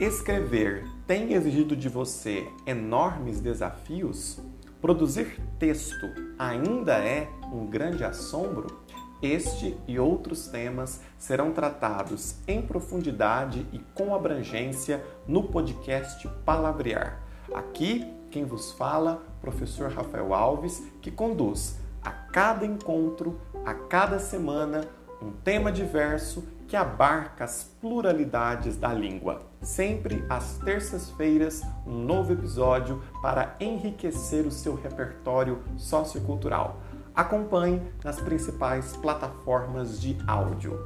Escrever tem exigido de você enormes desafios? Produzir texto ainda é um grande assombro? Este e outros temas serão tratados em profundidade e com abrangência no podcast Palavrear. Aqui, quem vos fala, professor Rafael Alves, que conduz a cada encontro, a cada semana, um tema diverso que abarca as pluralidades da língua. Sempre às terças-feiras, um novo episódio para enriquecer o seu repertório sociocultural. Acompanhe nas principais plataformas de áudio.